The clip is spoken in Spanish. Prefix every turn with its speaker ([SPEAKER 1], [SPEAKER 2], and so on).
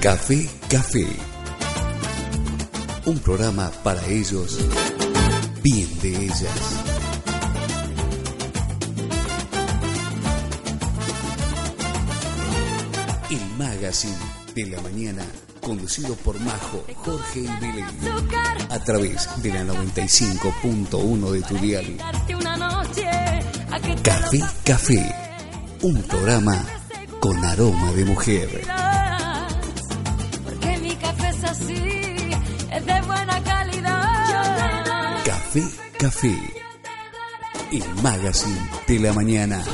[SPEAKER 1] Café Café. Un programa para ellos, bien de ellas. El magazine de la mañana, conducido por Majo, Jorge y Belén. A través de la 95.1 de tu dial. Café Café. Un programa con aroma de mujer.
[SPEAKER 2] Café es así, es de buena calidad.
[SPEAKER 1] Café Café. El magazine de la mañana.